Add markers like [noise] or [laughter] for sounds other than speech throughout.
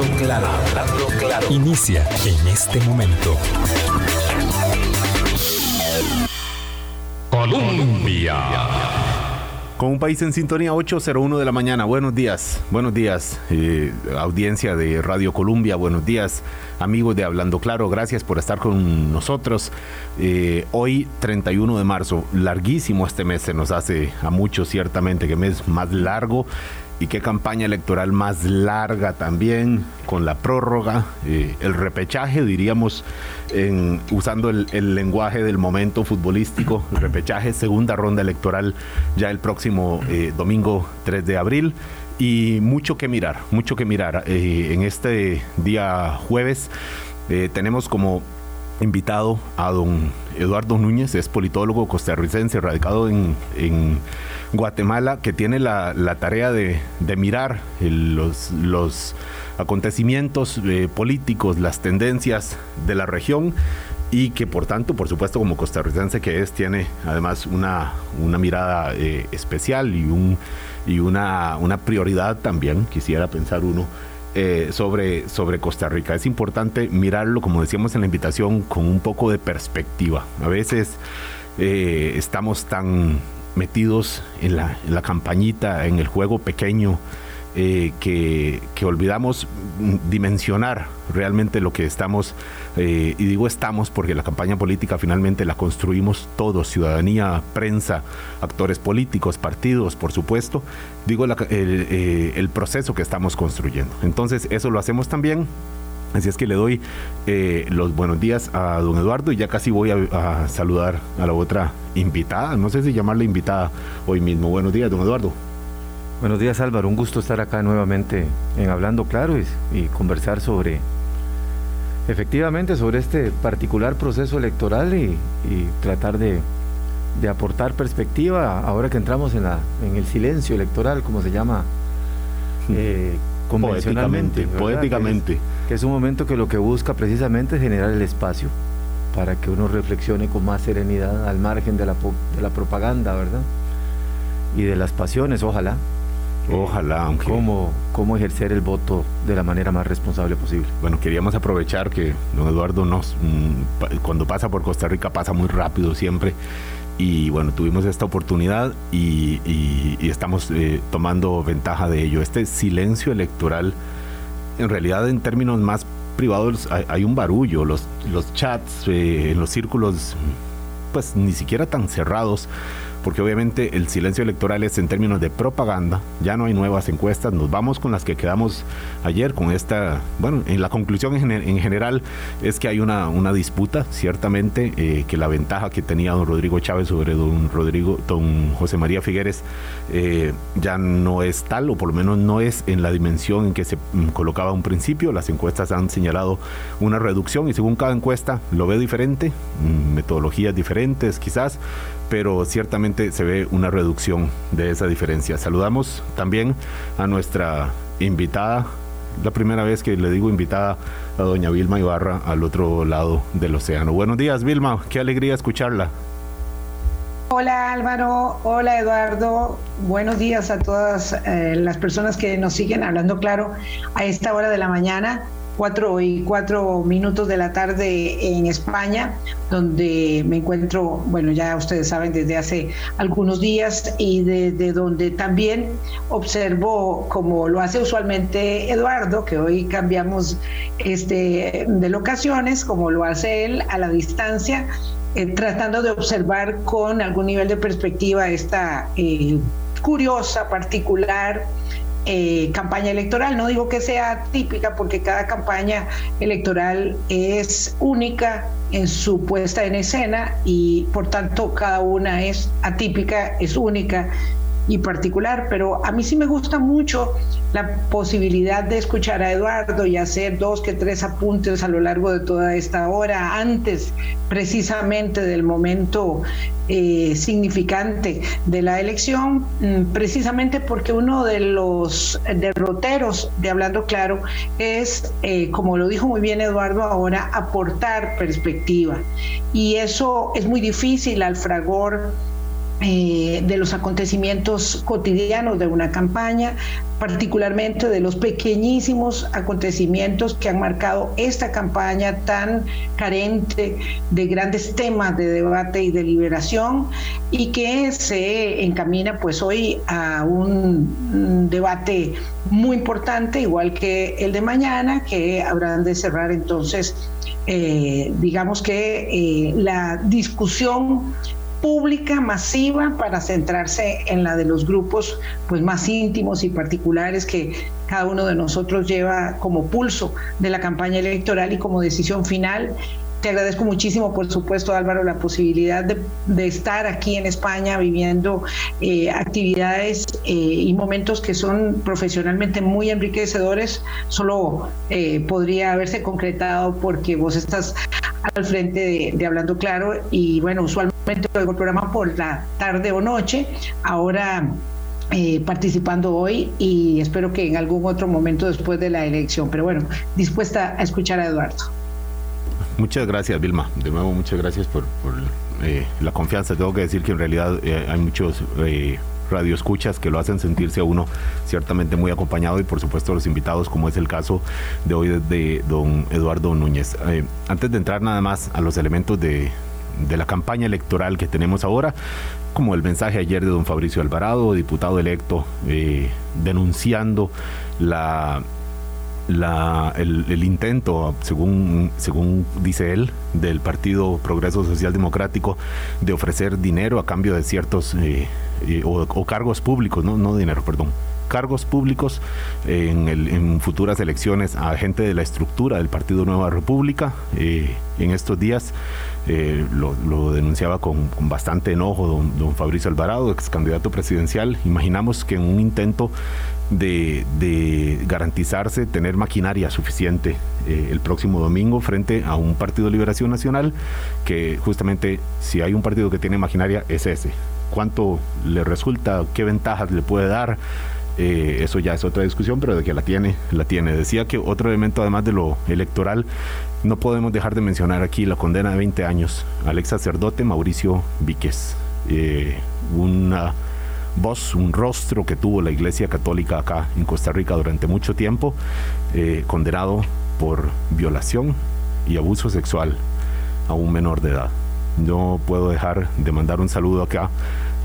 Claro, hablando claro. Inicia en este momento. Colombia. Con un país en sintonía 801 de la mañana. Buenos días, buenos días, eh, audiencia de Radio Colombia. Buenos días, amigos de Hablando Claro. Gracias por estar con nosotros. Eh, hoy, 31 de marzo, larguísimo este mes se nos hace a muchos, ciertamente, que mes más largo y qué campaña electoral más larga también, con la prórroga, eh, el repechaje, diríamos, usando el, lenguaje del momento futbolístico, el repechaje, segunda ronda electoral ya el próximo eh, domingo 3 de abril. Y mucho que mirar, mucho que mirar. Eh, en este día jueves tenemos como invitado a don Eduardo Núñez, es politólogo costarricense, radicado en, Guatemala, que tiene la, tarea de, mirar los, los, acontecimientos eh, políticos, las tendencias de la región y que por tanto, por supuesto, como costarricense que es, tiene además una, una mirada eh, especial y, un, y una, una prioridad también, quisiera pensar uno, eh, sobre, sobre Costa Rica. Es importante mirarlo, como decíamos en la invitación, con un poco de perspectiva. A veces eh, estamos tan metidos en la, en la campañita, en el juego pequeño, eh, que, olvidamos dimensionar realmente lo que estamos, eh, y digo estamos porque la campaña política finalmente la construimos todos, ciudadanía, prensa, actores políticos, partidos, por supuesto, digo eh, el, proceso que estamos construyendo. Entonces eso lo hacemos también Así es que le doy los buenos días a don Eduardo y ya casi voy a, saludar a la otra invitada. No sé si llamarla invitada hoy mismo. Buenos días, don Eduardo. Buenos días Álvaro, un gusto estar acá nuevamente en Hablando Claro y, conversar sobre, efectivamente, sobre este particular proceso electoral y, tratar de, aportar perspectiva ahora que entramos en, la, en el silencio electoral, como se llama eh, convencionalmente. Poéticamente. Que es, un momento que lo que busca precisamente es generar el espacio para que uno reflexione con más serenidad al margen de la, de la propaganda, ¿verdad? Y de las pasiones, ojalá. Ojalá, aunque... Cómo, cómo ejercer el voto de la manera más responsable posible. Bueno, queríamos aprovechar que don Eduardo nos, mm, cuando pasa por Costa Rica pasa muy rápido siempre. Y bueno, tuvimos esta oportunidad y, estamos eh, tomando ventaja de ello. Este silencio electoral, en realidad en términos más privados hay, un barullo, los, los chats eh, en los círculos pues ni siquiera tan cerrados porque obviamente el silencio electoral es en términos de propaganda, ya no hay nuevas encuestas, nos vamos con las que quedamos ayer, con esta, bueno, en la conclusión en, general es que hay una, una disputa, ciertamente, eh, que la ventaja que tenía don Rodrigo Chávez sobre don Rodrigo, don José María Figueres, eh, ya no es tal, o por lo menos no es en la dimensión en que se mm, colocaba un principio, las encuestas han señalado una reducción y según cada encuesta lo ve diferente, mm, metodologías diferentes quizás, pero ciertamente se ve una reducción de esa diferencia. Saludamos también a nuestra invitada, la primera vez que le digo invitada a doña Vilma Ibarra al otro lado del océano. Buenos días Vilma, qué alegría escucharla. Hola Álvaro, hola Eduardo, buenos días a todas eh, las personas que nos siguen hablando claro a esta hora de la mañana. 4 y 4 minutos de la tarde en España, donde me encuentro, bueno, ya ustedes saben, desde hace algunos días y desde donde también observo, como lo hace usualmente Eduardo, que hoy cambiamos este, de locaciones, como lo hace él a la distancia, eh, tratando de observar con algún nivel de perspectiva esta eh, curiosa, particular, eh, campaña electoral. No digo que sea típica porque cada campaña electoral es única en su puesta en escena y por tanto cada una es atípica, es única y particular, pero a mí sí me gusta mucho la posibilidad de escuchar a Eduardo y hacer dos que tres apuntes a lo largo de toda esta hora, antes precisamente del momento eh, significante de la elección, mm, precisamente porque uno de los derroteros de Hablando Claro es, eh, como lo dijo muy bien Eduardo ahora, aportar perspectiva. Y eso es muy difícil al fragor eh, de los acontecimientos cotidianos de una campaña, particularmente de los pequeñísimos acontecimientos que han marcado esta campaña tan carente de grandes temas de debate y deliberación y que se encamina pues hoy a un debate muy importante, igual que el de mañana, que habrán de cerrar entonces, eh, digamos que eh, la discusión pública masiva para centrarse en la de los grupos pues más íntimos y particulares que cada uno de nosotros lleva como pulso de la campaña electoral y como decisión final te agradezco muchísimo, por supuesto, Álvaro, la posibilidad de, estar aquí en España viviendo eh, actividades eh, y momentos que son profesionalmente muy enriquecedores. Solo eh, podría haberse concretado porque vos estás al frente de, Hablando Claro y bueno, usualmente oigo el programa por la tarde o noche. Ahora participando hoy y espero que en algún otro momento después de la elección. Pero bueno, dispuesta a escuchar a Eduardo. Muchas gracias, Vilma. De nuevo, muchas gracias por, eh, la confianza. Tengo que decir que en realidad eh, hay muchos eh, radioescuchas que lo hacen sentirse a uno ciertamente muy acompañado y por supuesto los invitados, como es el caso de hoy de don Eduardo Núñez. Eh, antes de entrar nada más a los elementos de, de la campaña electoral que tenemos ahora, como el mensaje ayer de don Fabricio Alvarado, diputado electo, denunciando la el, intento, según, según dice él, del Partido Progreso Social Democrático de ofrecer dinero a cambio de ciertos eh, eh, o, cargos públicos, no, no dinero, perdón, cargos públicos en, en, futuras elecciones a gente de la estructura del Partido Nueva República. Eh, en estos días lo, denunciaba con, bastante enojo don, don Fabricio Alvarado, ex candidato presidencial. Imaginamos que en un intento de, garantizarse tener maquinaria suficiente eh, el próximo domingo frente a un partido liberación nacional que justamente si hay un partido que tiene maquinaria es ese. ¿Cuánto le resulta? ¿Qué ventajas le puede dar? Eh, eso ya es otra discusión, pero de que la tiene, la tiene. Decía que otro elemento, además de lo electoral, no podemos dejar de mencionar aquí la condena de 20 años al ex sacerdote Mauricio Víquez. Eh, una voz, un rostro que tuvo la Iglesia Católica acá en Costa Rica durante mucho tiempo, eh, condenado por violación y abuso sexual a un menor de edad. No puedo dejar de mandar un saludo acá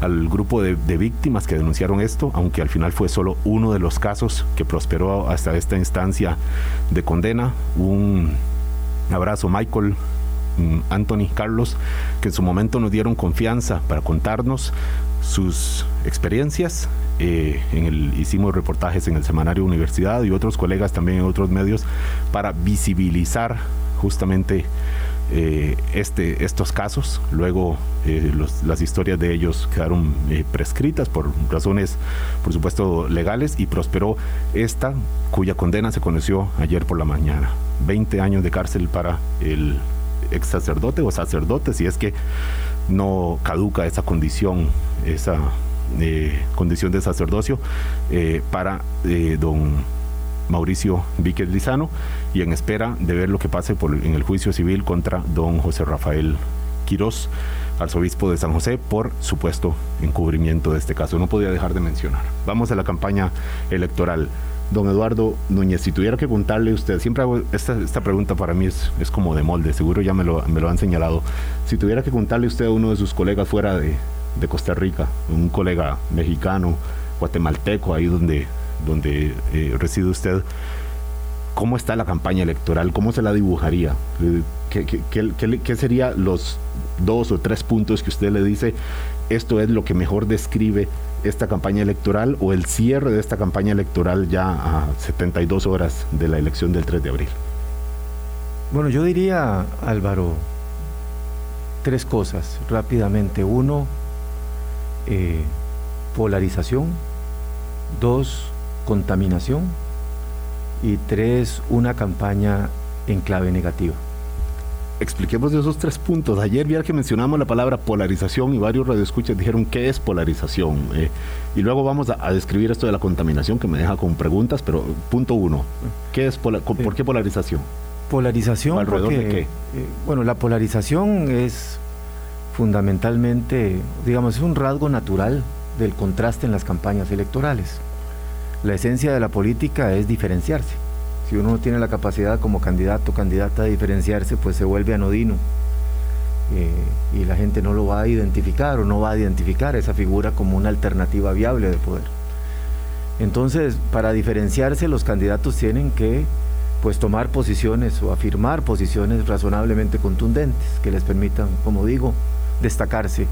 al grupo de, víctimas que denunciaron esto, aunque al final fue solo uno de los casos que prosperó hasta esta instancia de condena. Un abrazo, Michael, mm, Anthony, Carlos, que en su momento nos dieron confianza para contarnos sus experiencias. Eh, en el, hicimos reportajes en el semanario Universidad y otros colegas también en otros medios para visibilizar justamente eh, este, estos casos. Luego eh, las historias de ellos quedaron prescritas por razones, por supuesto, legales y prosperó esta cuya condena se conoció ayer por la mañana. 20 años de cárcel para el ex sacerdote o sacerdote, si es que no caduca esa condición, esa eh, condición de sacerdocio eh, para eh, don Mauricio Víquez Lizano y en espera de ver lo que pase por, en el juicio civil contra don José Rafael Quirós, arzobispo de San José, por supuesto encubrimiento de este caso. No podía dejar de mencionar. Vamos a la campaña electoral. Don Eduardo Núñez, si tuviera que contarle usted, siempre hago esta, esta pregunta para mí es, es, como de molde, seguro ya me lo, me lo han señalado. Si tuviera que contarle usted a uno de sus colegas fuera de, de Costa Rica, un colega mexicano, guatemalteco, ahí donde, donde eh, reside usted, ¿cómo está la campaña electoral? ¿Cómo se la dibujaría? Eh, ¿Qué, serían los dos o tres puntos que usted le dice? Esto es lo que mejor describe esta campaña electoral o el cierre de esta campaña electoral ya a 72 horas de la elección del 3 de abril? Bueno, yo diría, Álvaro, tres cosas rápidamente. Uno, eh, polarización. Dos, contaminación. Y tres, una campaña en clave negativa expliquemos esos tres puntos. Ayer vi que mencionamos la palabra polarización y varios radioescuchas dijeron qué es polarización. Eh, y luego vamos a, describir esto de la contaminación que me deja con preguntas, pero punto uno, ¿qué es ¿por qué polarización? Polarización, ¿Alrededor de qué? Eh, bueno, la polarización es fundamentalmente, digamos, es un rasgo natural del contraste en las campañas electorales. La esencia de la política es diferenciarse. Si uno no tiene la capacidad como candidato o candidata de diferenciarse, pues se vuelve anodino. Eh, y la gente no lo va a identificar o no va a identificar esa figura como una alternativa viable de poder. Entonces, para diferenciarse, los candidatos tienen que pues tomar posiciones o afirmar posiciones razonablemente contundentes que les permitan, como digo, destacarse,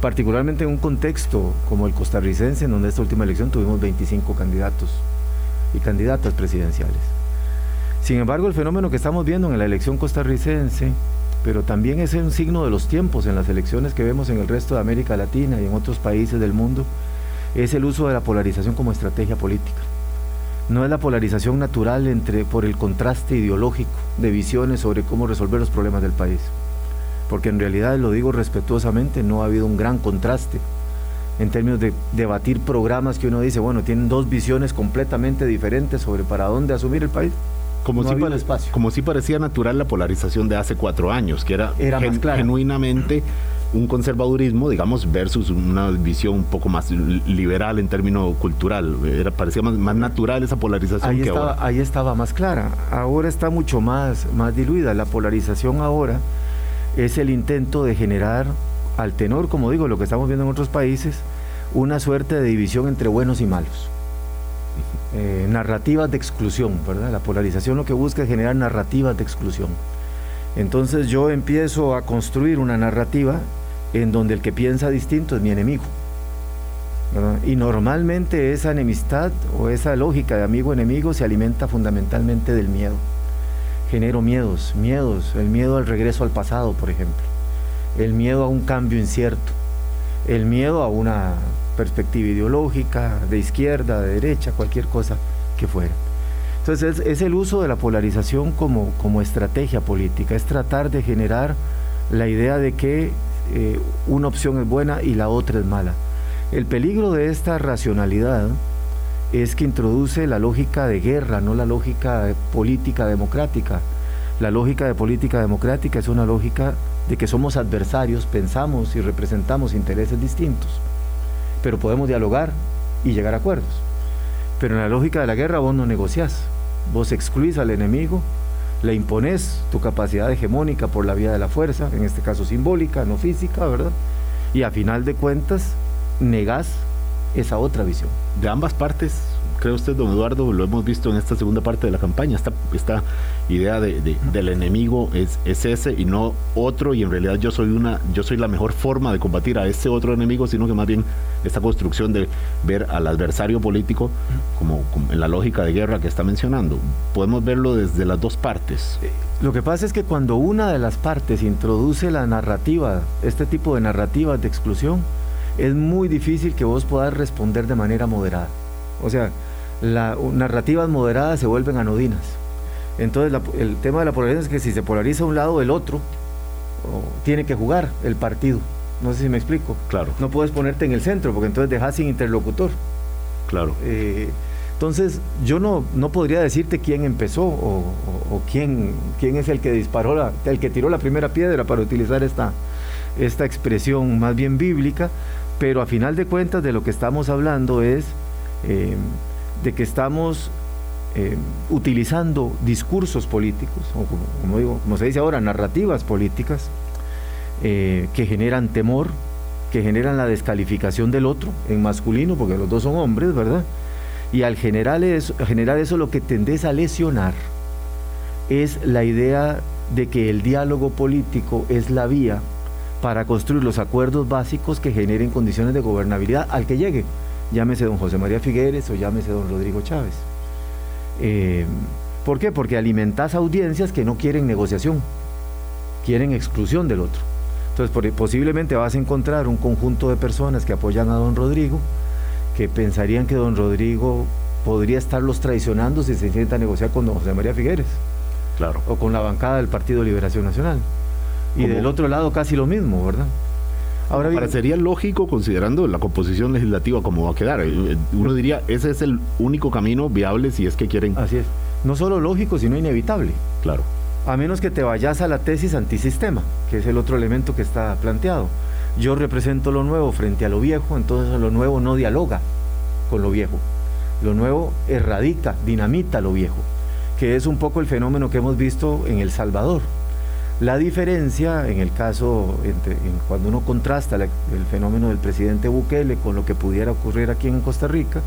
particularmente en un contexto como el costarricense, en donde esta última elección tuvimos 25 candidatos y candidatas presidenciales. Sin embargo, el fenómeno que estamos viendo en la elección costarricense, pero también es un signo de los tiempos en las elecciones que vemos en el resto de América Latina y en otros países del mundo, es el uso de la polarización como estrategia política. No es la polarización natural entre por el contraste ideológico de visiones sobre cómo resolver los problemas del país porque en realidad, lo digo respetuosamente, no ha habido un gran contraste en términos de debatir programas que uno dice, bueno, tienen dos visiones completamente diferentes sobre para dónde asumir el país. Como, si, como si parecía natural la polarización de hace cuatro años, que era, genuinamente un conservadurismo, digamos, versus una visión un poco más liberal en términos cultural. Era, parecía más, más natural esa polarización ahí que estaba, ahora. Ahí estaba más clara. Ahora está mucho más, más diluida. La polarización ahora es el intento de generar, al tenor, como digo, lo que estamos viendo en otros países, una suerte de división entre buenos y malos. Eh, narrativas de exclusión, ¿verdad? La polarización lo que busca es generar narrativas de exclusión. Entonces yo empiezo a construir una narrativa en donde el que piensa distinto es mi enemigo. Y normalmente esa enemistad o esa lógica de amigo-enemigo se alimenta fundamentalmente del miedo genero miedos, miedos, el miedo al regreso al pasado, por ejemplo, el miedo a un cambio incierto, el miedo a una perspectiva ideológica, de izquierda, de derecha, cualquier cosa que fuera. Entonces es, el uso de la polarización como, como, estrategia política, es tratar de generar la idea de que eh, una opción es buena y la otra es mala. El peligro de esta racionalidad es que introduce la lógica de guerra, no la lógica política democrática. La lógica de política democrática es una lógica de que somos adversarios, pensamos y representamos intereses distintos, pero podemos dialogar y llegar a acuerdos. Pero en la lógica de la guerra vos no negociás, vos excluís al enemigo, le impones tu capacidad hegemónica por la vía de la fuerza, en este caso simbólica, no física, ¿verdad? Y a final de cuentas negás esa otra visión. De ambas partes, cree usted, don Eduardo, lo hemos visto en esta segunda parte de la campaña, esta, esta idea de, del enemigo es, es ese y no otro, y en realidad yo soy una, yo soy la mejor forma de combatir a ese otro enemigo, sino que más bien esta construcción de ver al adversario político como, como en la lógica de guerra que está mencionando. Podemos verlo desde las dos partes. Eh, lo que pasa es que cuando una de las partes introduce la narrativa, este tipo de narrativas de exclusión, es muy difícil que vos puedas responder de manera moderada. O sea, las narrativas moderadas se vuelven anodinas. Entonces el tema de la polarización es que si se polariza un lado, el otro tiene que jugar el partido. No sé si me explico. Claro. No puedes ponerte en el centro porque entonces dejas sin interlocutor. Claro. Eh, entonces yo no, no podría decirte quién empezó o, quién, quién es el que disparó, la, el que tiró la primera piedra para utilizar esta, esta expresión más bien bíblica, pero a final de cuentas de lo que estamos hablando es eh, de que estamos eh, utilizando discursos políticos, o como, se dice ahora, narrativas políticas, eh, que generan temor, que generan la descalificación del otro en masculino, porque los dos son hombres, ¿verdad? Y al generar eso, generar eso lo que tendés a lesionar es la idea de que el diálogo político es la vía para construir los acuerdos básicos que generen condiciones de gobernabilidad al que llegue, llámese don José María Figueres o llámese don Rodrigo Chávez. Eh, ¿Por qué? Porque alimentas audiencias que no quieren negociación, quieren exclusión del otro. Entonces posiblemente vas a encontrar un conjunto de personas que apoyan a don Rodrigo, que pensarían que don Rodrigo podría estarlos traicionando si se sienta a negociar con don José María Figueres. Claro. O con la bancada del Partido Liberación Nacional. Y del otro lado casi lo mismo, ¿verdad? Ahora bien, parecería lógico considerando la composición legislativa como va a quedar. Eh, uno diría, ese es el único camino viable si es que quieren. Así es. No solo lógico, sino inevitable. Claro. A menos que te vayas a la tesis antisistema, que es el otro elemento que está planteado. yo represento lo nuevo frente a lo viejo, entonces lo nuevo no dialoga con lo viejo. Lo nuevo erradica, dinamita lo viejo, que es un poco el fenómeno que hemos visto en El Salvador. La diferencia en el caso, entre, cuando uno contrasta el fenómeno del presidente Bukele con lo que pudiera ocurrir aquí en Costa Rica,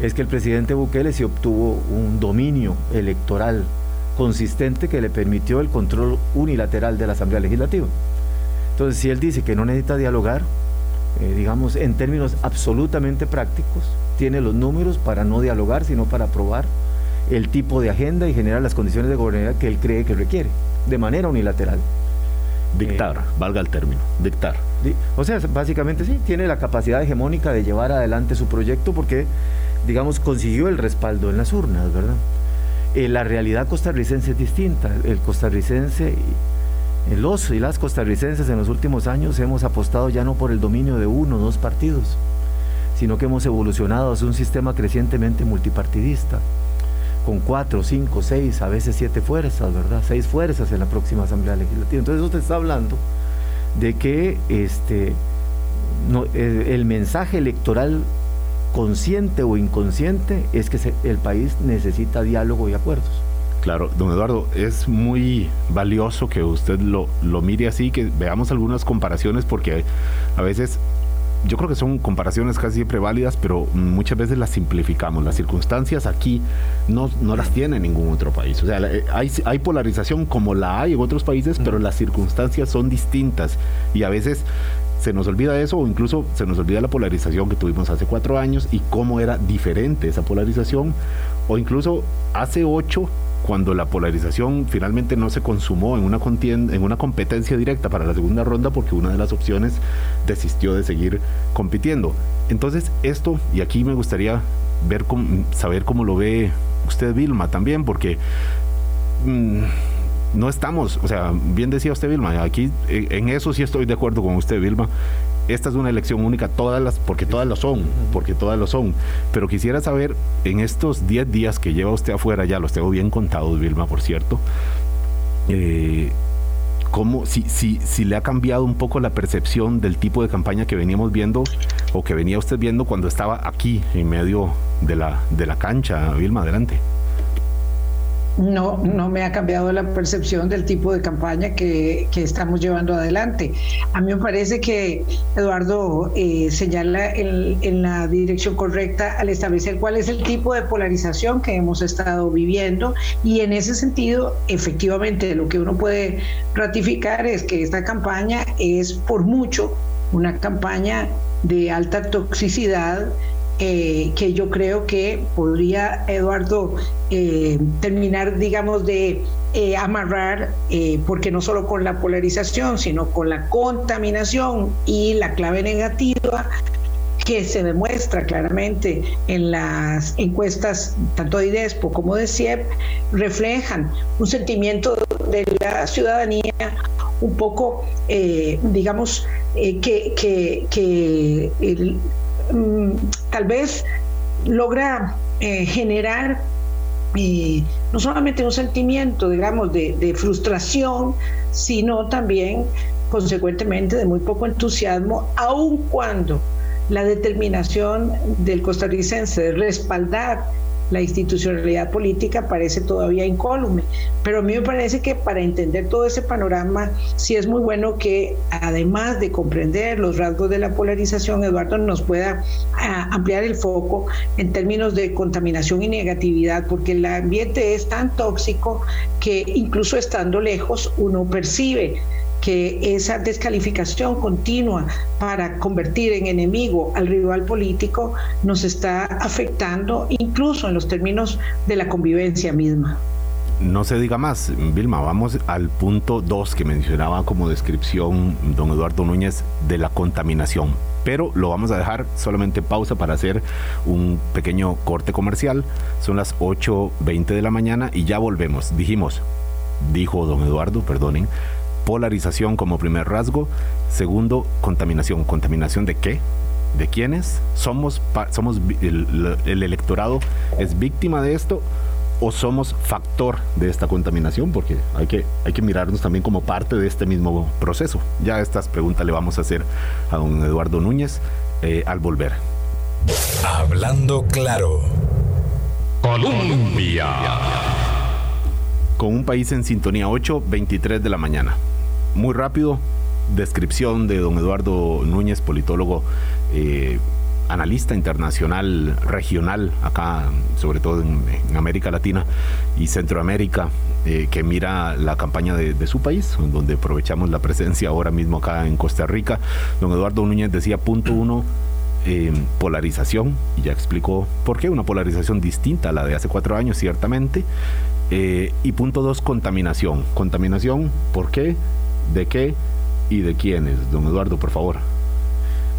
es que el presidente Bukele se obtuvo un dominio electoral consistente que le permitió el control unilateral de la Asamblea Legislativa. Entonces, si él dice que no necesita dialogar, eh, digamos, en términos absolutamente prácticos, tiene los números para no dialogar, sino para aprobar el tipo de agenda y generar las condiciones de gobernabilidad que él cree que requiere de manera unilateral. Dictar, eh, valga el término, dictar. O sea, básicamente sí, tiene la capacidad hegemónica de llevar adelante su proyecto porque, digamos, consiguió el respaldo en las urnas, ¿verdad? Eh, la realidad costarricense es distinta. El costarricense, los y las costarricenses en los últimos años hemos apostado ya no por el dominio de uno o dos partidos, sino que hemos evolucionado hacia un sistema crecientemente multipartidista con cuatro, cinco, seis, a veces siete fuerzas, ¿verdad? Seis fuerzas en la próxima Asamblea Legislativa. Entonces te está hablando de que este, no, el, mensaje electoral consciente o inconsciente es que el país necesita diálogo y acuerdos. Claro, don Eduardo, es muy valioso que usted lo, lo mire así, que veamos algunas comparaciones, porque a veces yo creo que son comparaciones casi siempre válidas, pero muchas veces las simplificamos. Las circunstancias aquí no, no las tiene ningún otro país. O sea, eh, hay, hay polarización como la hay en otros países, pero las circunstancias son distintas y a veces se nos olvida eso o incluso se nos olvida la polarización que tuvimos hace cuatro años y cómo era diferente esa polarización o incluso hace ocho cuando la polarización finalmente no se consumó en una, contienda, en una competencia directa para la segunda ronda porque una de las opciones desistió de seguir compitiendo. Entonces esto, y aquí me gustaría ver saber cómo lo ve usted Vilma también, porque mm, no estamos, o sea, bien decía usted Vilma, aquí en eso sí estoy de acuerdo con usted Vilma, esta es una elección única, todas las, porque todas lo son, porque todas lo son. Pero quisiera saber, en estos 10 días que lleva usted afuera, ya los tengo bien contados, Vilma, por cierto, eh, cómo, si, si, si le ha cambiado un poco la percepción del tipo de campaña que veníamos viendo o que venía usted viendo cuando estaba aquí en medio de la, de la cancha, Vilma, adelante no, no me ha cambiado la percepción del tipo de campaña que, estamos llevando adelante. A mí me parece que Eduardo eh, señala en, la dirección correcta al establecer cuál es el tipo de polarización que hemos estado viviendo y en ese sentido, efectivamente, lo que uno puede ratificar es que esta campaña es por mucho una campaña de alta toxicidad eh, que yo creo que podría, Eduardo, eh, terminar, digamos, de eh, amarrar, porque no solo con la polarización, sino con la contaminación y la clave negativa que se demuestra claramente en las encuestas tanto de IDESPO como de CIEP, reflejan un sentimiento de la ciudadanía un poco, digamos, que, que, el, Mm, tal vez logra eh, generar eh, no solamente un sentimiento, digamos, de, de, frustración, sino también, consecuentemente, de muy poco entusiasmo, aun cuando la determinación del costarricense de respaldar la institucionalidad política parece todavía incólume. Pero a mí me parece que para entender todo ese panorama, sí es muy bueno que además de comprender los rasgos de la polarización, Eduardo nos pueda ah, ampliar el foco en términos de contaminación y negatividad, porque el ambiente es tan tóxico que incluso estando lejos uno percibe que esa descalificación continua para convertir en enemigo al rival político nos está afectando incluso en los términos de la convivencia misma. No se diga más, Vilma, vamos al punto 2 que mencionaba como descripción don Eduardo Núñez de la contaminación. Pero lo vamos a dejar solamente pausa para hacer un pequeño corte comercial. Son las 8.20 de la mañana y ya volvemos. Dijimos, dijo don Eduardo, perdonen, polarización como primer rasgo. Segundo, contaminación. ¿Contaminación de qué? ¿De quiénes? ¿Somos, somos el, electorado es víctima de esto? o somos factor de esta contaminación? Porque hay que, hay que mirarnos también como parte de este mismo proceso. Ya estas preguntas le vamos a hacer a don Eduardo Núñez eh, al volver. Hablando claro. Colombia. Con un país en sintonía 8, 23 de la mañana. Muy rápido, descripción de don Eduardo Núñez, politólogo. Eh, analista internacional regional acá, sobre todo en, América Latina y Centroamérica, eh, que mira la campaña de, su país, donde aprovechamos la presencia ahora mismo acá en Costa Rica. Don Eduardo Núñez decía, punto uno, eh, polarización, y ya explicó por qué, una polarización distinta a la de hace cuatro años, ciertamente. Y punto dos, contaminación. Contaminación, ¿por qué? ¿De qué? ¿Y de quiénes? Don Eduardo, por favor.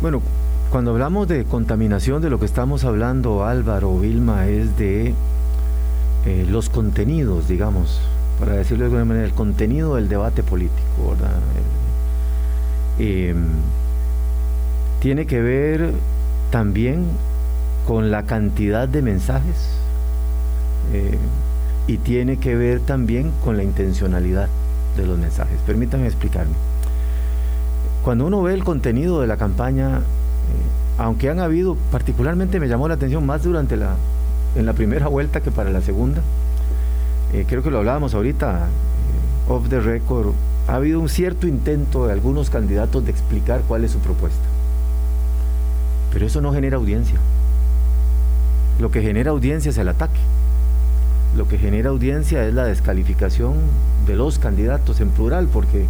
Bueno, cuando hablamos de contaminación, de lo que estamos hablando, Álvaro, Vilma, es de eh, los contenidos, digamos, para decirlo de alguna manera, el contenido del debate político, ¿verdad? Em, tiene que ver también con la cantidad de mensajes eh, y tiene que ver también con la intencionalidad de los mensajes. Permítanme explicarme. Cuando uno ve el contenido de la campaña, aunque han habido, particularmente me llamó la atención más durante la, en la primera [laughs] vuelta que para la segunda, eh, creo que lo hablábamos ahorita, eh, off the record, ha habido un cierto intento de algunos candidatos de explicar cuál es su propuesta. Pero eso no genera audiencia. Lo que genera audiencia es el ataque. Lo que genera audiencia es la descalificación de los candidatos en plural, porque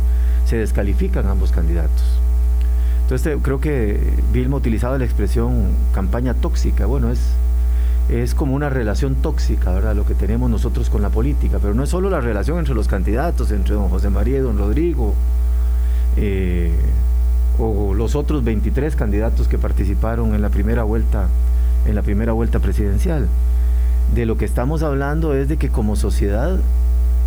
se descalifican ambos candidatos. Entonces creo que Vilma utilizaba la expresión campaña tóxica. Bueno, es, es como una relación tóxica, ¿verdad? Lo que tenemos nosotros con la política, pero no es solo la relación entre los candidatos, entre don José María y don Rodrigo, eh, o los otros 23 candidatos que participaron en la primera vuelta, en la primera vuelta presidencial. De lo que estamos hablando es de que como sociedad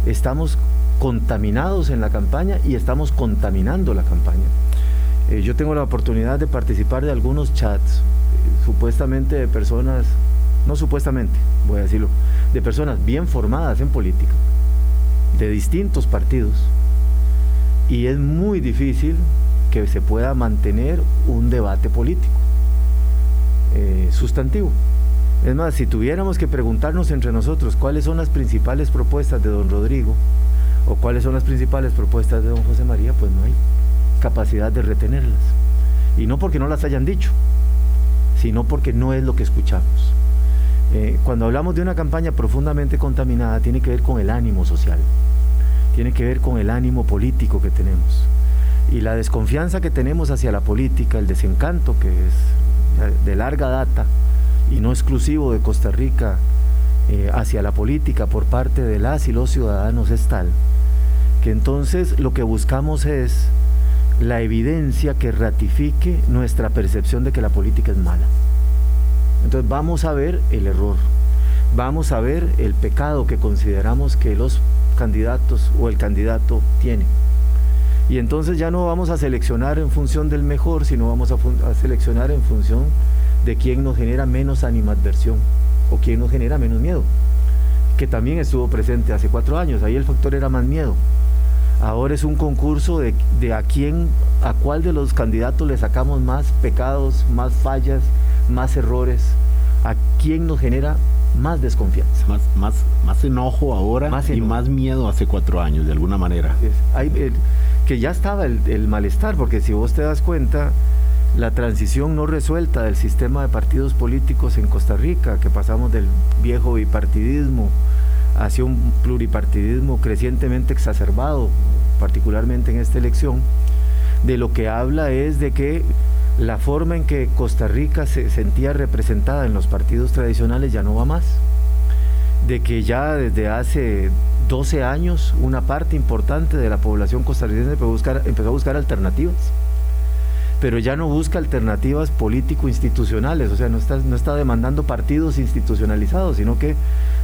estamos contaminados en la campaña y estamos contaminando la campaña. Eh, yo tengo la oportunidad de participar de algunos chats, eh, supuestamente de personas, no supuestamente, voy a decirlo, de personas bien formadas en política, de distintos partidos, y es muy difícil que se pueda mantener un debate político eh, sustantivo. Es más, si tuviéramos que preguntarnos entre nosotros cuáles son las principales propuestas de don Rodrigo o cuáles son las principales propuestas de don José María, pues no hay capacidad de retenerlas. Y no porque no las hayan dicho, sino porque no es lo que escuchamos. Eh, cuando hablamos de una campaña profundamente contaminada, tiene que ver con el ánimo social, tiene que ver con el ánimo político que tenemos. Y la desconfianza que tenemos hacia la política, el desencanto que es de larga data y no exclusivo de Costa Rica eh, hacia la política por parte de las y los ciudadanos es tal que entonces lo que buscamos es la evidencia que ratifique nuestra percepción de que la política es mala. Entonces vamos a ver el error, vamos a ver el pecado que consideramos que los candidatos o el candidato tiene. Y entonces ya no vamos a seleccionar en función del mejor, sino vamos a, seleccionar en función de quién nos genera menos animadversión o quién nos genera menos miedo, que también estuvo presente hace cuatro años, ahí el factor era más miedo. Ahora es un concurso de, a quién, a cuál de los candidatos le sacamos más pecados, más fallas, más errores, a quién nos genera más desconfianza. Más, más, más enojo ahora y más miedo hace cuatro años, de alguna manera. Hay, que ya estaba el, el, malestar, porque si vos te das cuenta, la transición no resuelta del sistema de partidos políticos en Costa Rica, que pasamos del viejo bipartidismo hacia un pluripartidismo crecientemente exacerbado, particularmente en esta elección, de lo que habla es de que la forma en que Costa Rica se sentía representada en los partidos tradicionales ya no va más, de que ya desde hace 12 años una parte importante de la población costarricense empezó a buscar, alternativas pero ya no busca alternativas político-institucionales, o sea, no está, no está demandando partidos institucionalizados, sino que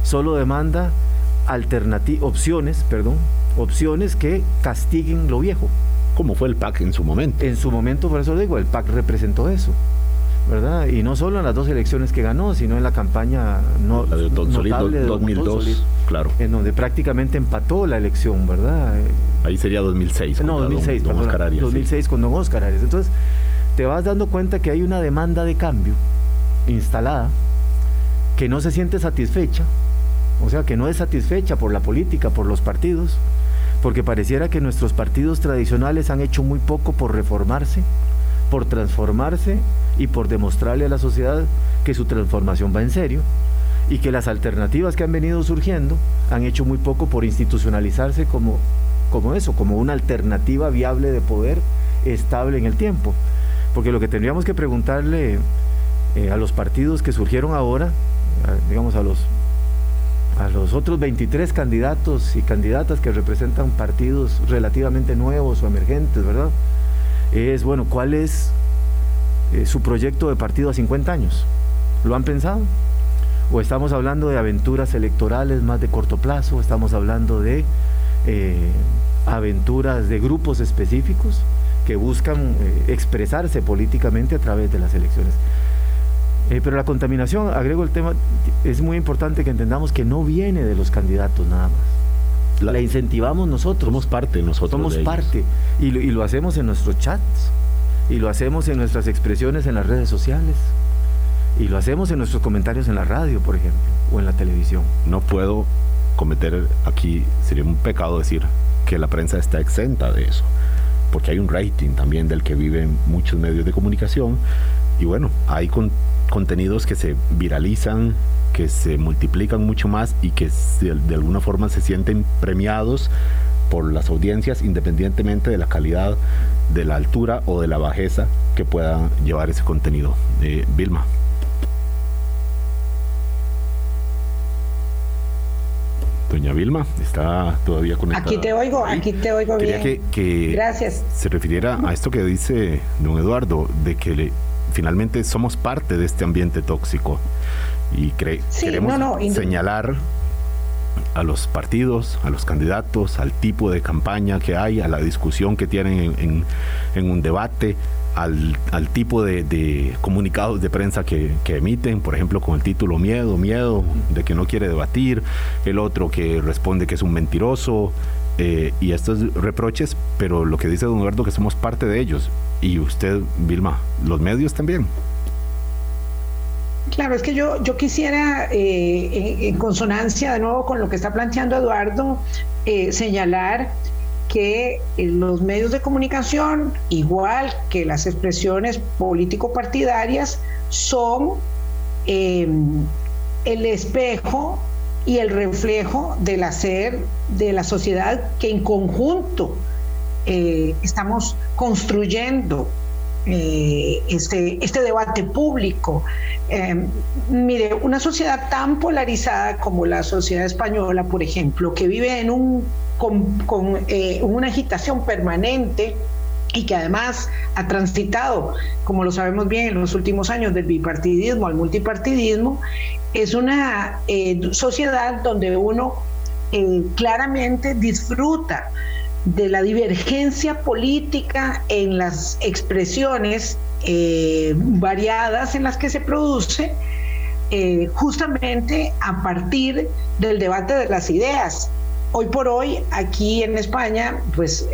solo demanda opciones, perdón, opciones que castiguen lo viejo. Como fue el PAC en su momento. En su momento, por eso digo, el PAC representó eso. ¿Verdad? Y no solo en las dos elecciones que ganó, sino en la campaña no, la de Don Solís, 2002, claro. En donde prácticamente empató la elección, ¿verdad? Ahí sería 2006. No, 2006, don, Oscar Arias, 2006 con don Oscar Arias. Entonces, te vas dando cuenta que hay una demanda de cambio instalada que no se siente satisfecha, o sea, que no es satisfecha por la política, por los partidos, porque pareciera que nuestros partidos tradicionales han hecho muy poco por reformarse, por transformarse y por demostrarle a la sociedad que su transformación va en serio y que las alternativas que han venido surgiendo han hecho muy poco por institucionalizarse como, como eso, como una alternativa viable de poder estable en el tiempo. Porque lo que tendríamos que preguntarle eh, a los partidos que surgieron ahora, digamos a los a los otros 23 candidatos y candidatas que representan partidos relativamente nuevos o emergentes, ¿verdad? Es, bueno, ¿cuál es eh, su proyecto de partido a 50 años? ¿Lo han pensado? ¿O estamos hablando de aventuras electorales más de corto plazo? ¿Estamos hablando de eh, aventuras de grupos específicos que buscan eh, expresarse políticamente a través de las elecciones? Eh, pero la contaminación, agrego el tema, es muy importante que entendamos que no viene de los candidatos nada más. La, incentivamos nosotros. Somos parte nosotros. Somos parte. Y lo, y lo hacemos en nuestros chats. Y lo hacemos en nuestras expresiones en las redes sociales. Y lo hacemos en nuestros comentarios en la radio, por ejemplo, o en la televisión. No puedo cometer aquí, sería un pecado decir que la prensa está exenta de eso, porque hay un rating también del que viven muchos medios de comunicación. Y bueno, hay con contenidos que se viralizan, que se multiplican mucho más y que de alguna forma se sienten premiados por las audiencias independientemente de la calidad, de la altura o de la bajeza que pueda llevar ese contenido. Eh, Vilma. Doña Vilma, está todavía conectada. Aquí te oigo, aquí te oigo Quería bien. Que, Gracias. Se refiriera a esto que dice don Eduardo, de que le, finalmente somos parte de este ambiente tóxico y queremos señalar a los partidos, a los candidatos, al tipo de campaña que hay, a la discusión que tienen en, un debate, al, tipo de, comunicados de prensa que, emiten, por ejemplo, con el título Miedo, Miedo, de que no quiere debatir, el otro que responde que es un mentiroso, eh, y estos reproches, pero lo que dice don Eduardo que somos parte de ellos. Y usted, Vilma, los medios también. Claro, es que yo, yo quisiera, eh, en, consonancia de nuevo con lo que está planteando Eduardo, eh, señalar que los medios de comunicación, igual que las expresiones político-partidarias, son el espejo y el reflejo del hacer de la sociedad que en conjunto eh, estamos construyendo eh, este, este debate público. Eh, mire, una sociedad tan polarizada como la sociedad española, por ejemplo, que vive en un, con, con una agitación permanente, y que además ha transitado, como lo sabemos bien, en los últimos años del bipartidismo al multipartidismo, es una eh, sociedad donde uno eh, claramente disfruta de la divergencia política en las expresiones eh, variadas en las que se produce, justamente a partir del debate de las ideas. Hoy por hoy, aquí en España, pues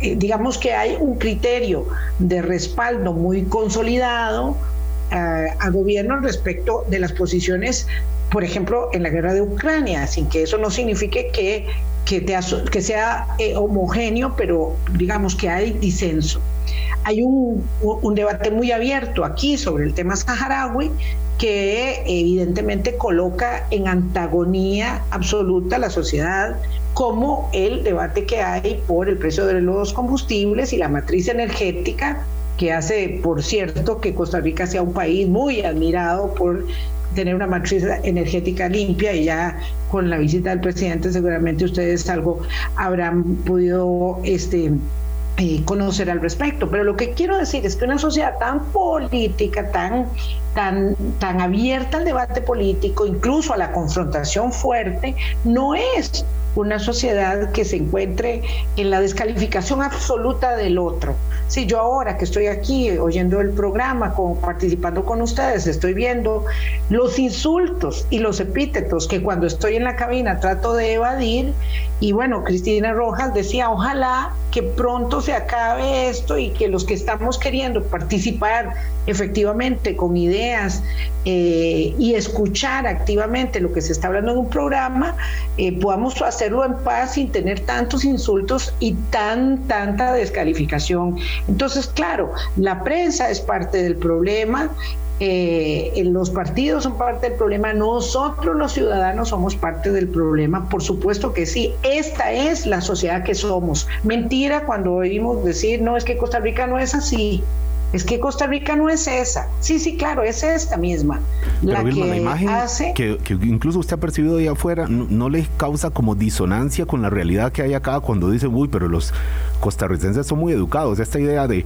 digamos que hay un criterio de respaldo muy consolidado, a, gobierno respecto de las posiciones, por ejemplo, en la guerra de Ucrania, sin que eso no signifique que, que, que sea eh, homogéneo, pero digamos que hay disenso. Hay un, un debate muy abierto aquí sobre el tema saharaui que evidentemente coloca en antagonía absoluta a la sociedad como el debate que hay por el precio de los combustibles y la matriz energética que hace, por cierto, que Costa Rica sea un país muy admirado por tener una matriz energética limpia y ya con la visita del presidente seguramente ustedes algo habrán podido este, eh, conocer al respecto. Pero lo que quiero decir es que una sociedad tan política, tan, tan, tan abierta al debate político, incluso a la confrontación fuerte, no es una sociedad que se encuentre en la descalificación absoluta del otro Si yo ahora que estoy aquí oyendo el programa, participando con ustedes, estoy viendo los insultos y los epítetos que cuando estoy en la cabina trato de evadir. Y bueno, Cristina Rojas decía, ojalá que pronto se acabe esto y que los que estamos queriendo participar efectivamente con ideas eh, y escuchar activamente lo que se está hablando en un programa, eh, podamos hacerlo en paz sin tener tantos insultos y tan tanta descalificación. Entonces, claro, la prensa es parte del problema, eh, los partidos son parte del problema, nosotros los ciudadanos somos parte del problema, por supuesto que sí, esta es la sociedad que somos. Mentira cuando oímos decir, no, es que Costa Rica no es así, es que Costa Rica no es esa. Sí, sí, claro, es esta misma. la que la imagen hace... que, incluso usted ha percibido de afuera no, le causa como disonancia con la realidad que hay acá cuando dice, uy, pero los costarricenses son muy educados. Esta idea de,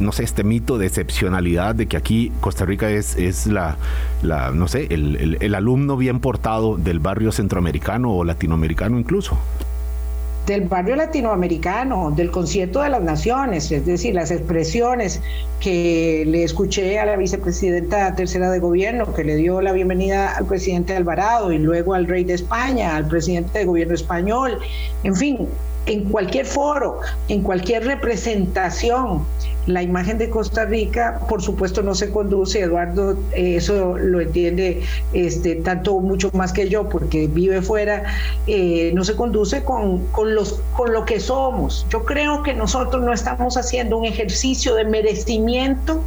no sé, este mito de excepcionalidad de que aquí Costa Rica es, es la, la no sé, el, el alumno bien portado del barrio centroamericano o latinoamericano incluso del barrio latinoamericano, del concierto de las naciones, es decir, las expresiones que le escuché a la vicepresidenta tercera de gobierno, que le dio la bienvenida al presidente Alvarado y luego al rey de España, al presidente de gobierno español, en fin, en cualquier foro, en cualquier representación la imagen de Costa Rica, por supuesto, no se conduce, Eduardo, eh, eso lo entiende este, tanto mucho más que yo, porque vive fuera, eh, no se conduce con, con, los, con lo que somos. Yo creo que nosotros no estamos haciendo un ejercicio de merecimiento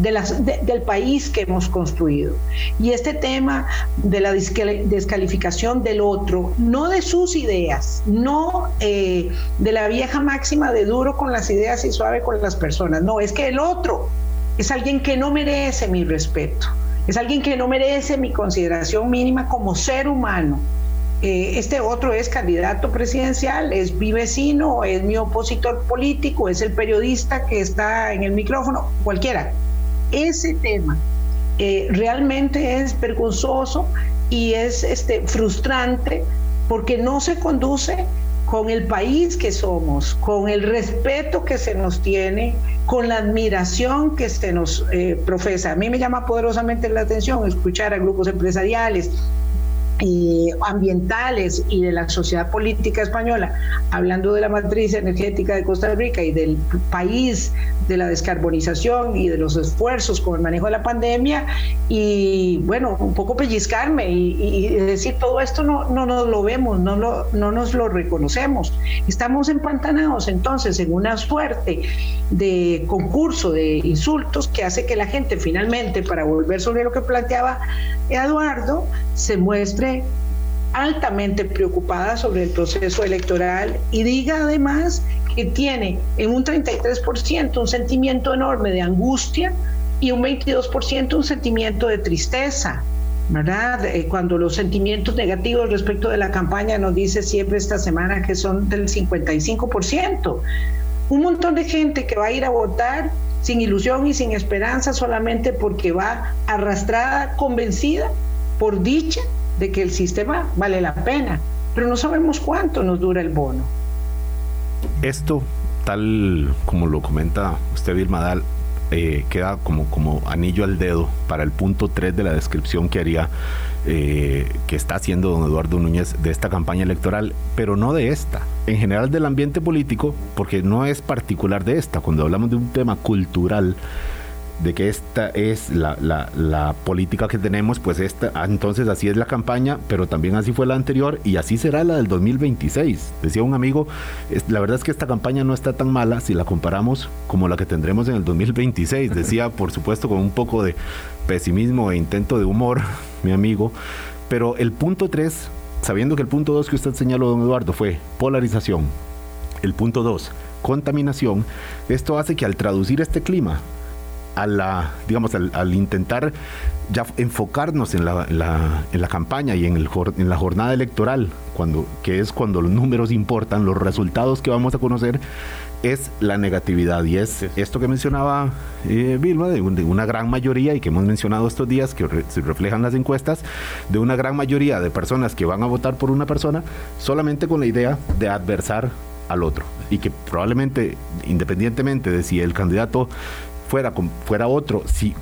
del país que hemos construido. Y este tema de la descalificación del otro, no de sus ideas, no eh, de la vieja máxima de duro con las ideas y suave con las personas, no, es que el otro es alguien que no merece mi respeto, es alguien que no merece mi consideración mínima como ser humano. Eh, este otro es candidato presidencial, es mi vecino, es mi opositor político, es el periodista que está en el micrófono, cualquiera ese tema eh, realmente es vergonzoso y es este, frustrante porque no se conduce con el país que somos, con el respeto que se nos tiene, con la admiración que se nos eh, profesa. A mí me llama poderosamente la atención escuchar a grupos empresariales, ambientales y de la sociedad política española, hablando de la matriz energética de Costa Rica y del país de la descarbonización y de los esfuerzos con el manejo de la pandemia y bueno, un poco pellizcarme y, decir todo esto no, no nos lo vemos, no, lo, no nos lo reconocemos. Estamos empantanados entonces en una suerte de concurso de insultos que hace que la gente finalmente, para volver sobre lo que planteaba Eduardo, se muestre altamente preocupada sobre el proceso electoral y diga además que tiene en un 33% un sentimiento enorme de angustia y un 22% un sentimiento de tristeza. ¿verdad? Eh, cuando los sentimientos negativos respecto de la campaña nos dice siempre esta semana que son del 55%. Un montón de gente que va a ir a votar sin ilusión y sin esperanza solamente porque va arrastrada, convencida por dicha de que el sistema vale la pena, pero no sabemos cuánto nos dura el bono. Esto, tal como lo comenta usted, Vilma eh, queda como, como anillo al dedo para el punto 3 de la descripción que haría, eh, que está haciendo don Eduardo Núñez de esta campaña electoral, pero no de esta, en general del ambiente político, porque no es particular de esta, cuando hablamos de un tema cultural, de que esta es la, la, política que tenemos, pues esta, ah, entonces así es la campaña, pero también así fue la anterior y así será la del 2026. Decía un amigo, la verdad es que esta campaña no está tan mala si la comparamos como la que tendremos en el 2026. Decía, por supuesto, con un poco de pesimismo e intento de humor, [laughs] mi amigo, pero el punto 3, sabiendo que el punto 2 que usted señaló, don Eduardo, fue polarización. El punto 2, contaminación. Esto hace que al traducir este clima a la, digamos, al, intentar ya enfocarnos en la, en la, campaña y en, el, en la jornada electoral, cuando, que es cuando los números importan, los resultados que vamos a conocer, es la negatividad. Y es esto que mencionaba eh, Vilma, de, una gran mayoría, y que hemos mencionado estos días, que se reflejan las encuestas, de una gran mayoría de personas que van a votar por una persona solamente con la idea de adversar al otro y que probablemente, independientemente de si el candidato fuera, fuera otro, si,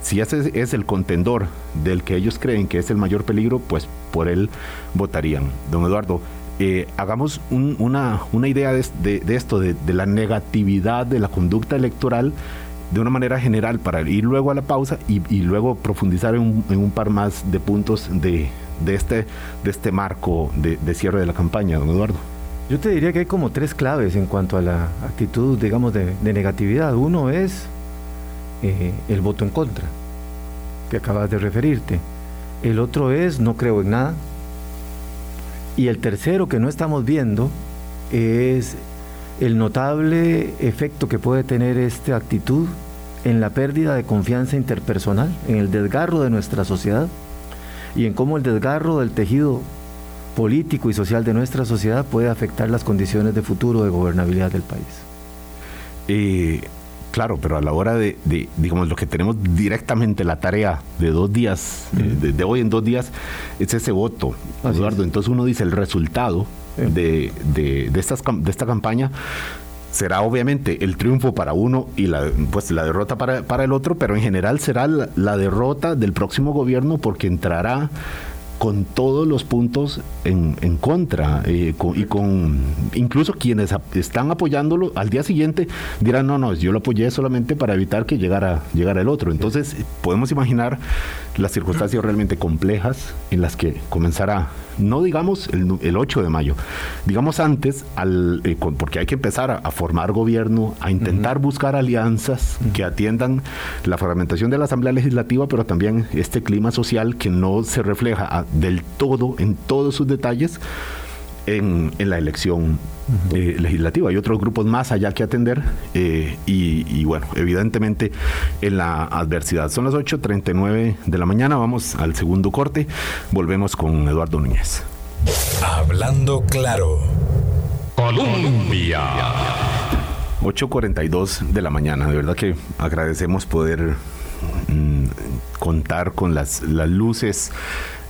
si ese es el contendor del que ellos creen que es el mayor peligro, pues por él votarían. Don Eduardo, eh, hagamos una, una, idea de, esto, de, la negatividad de la conducta electoral de una manera general para ir luego a la pausa y, luego profundizar en un, par más de puntos de, este, de este marco de, cierre de la campaña, don Eduardo. Yo te diría que hay como tres claves en cuanto a la actitud, digamos, de, negatividad. Uno es eh, el voto en contra, que acabas de referirte. El otro es no creo en nada. Y el tercero que no estamos viendo es el notable efecto que puede tener esta actitud en la pérdida de confianza interpersonal, en el desgarro de nuestra sociedad y en cómo el desgarro del tejido político y social de nuestra sociedad puede afectar las condiciones de futuro de gobernabilidad del país. Eh, claro, pero a la hora de, digamos, lo que tenemos directamente la tarea de dos días, eh, de, hoy en dos días, es ese voto, Eduardo. Entonces uno dice el resultado de, de, de esta campaña será obviamente el triunfo para uno y la, pues, la derrota para, para el otro, pero en general será la derrota del próximo gobierno porque entrará con todos los puntos en, en contra eh, y con incluso quienes están apoyándolo al día siguiente dirán no no yo lo apoyé solamente para evitar que llegara llegara el otro entonces podemos imaginar las circunstancias realmente complejas en las que comenzará no digamos el, 8 de mayo digamos antes al, eh, porque hay que empezar a, formar gobierno a intentar buscar alianzas que atiendan la fragmentación de la asamblea legislativa pero también este clima social que no se refleja a, del todo, en todos sus detalles, en, la elección eh, legislativa. Hay otros grupos más allá que atender eh, y, bueno, evidentemente en la adversidad. Son las 8.39 de la mañana, vamos al segundo corte, volvemos con Eduardo Núñez. Hablando claro. Colombia. 8.42 de la mañana, de verdad que agradecemos poder mm, contar con las, las luces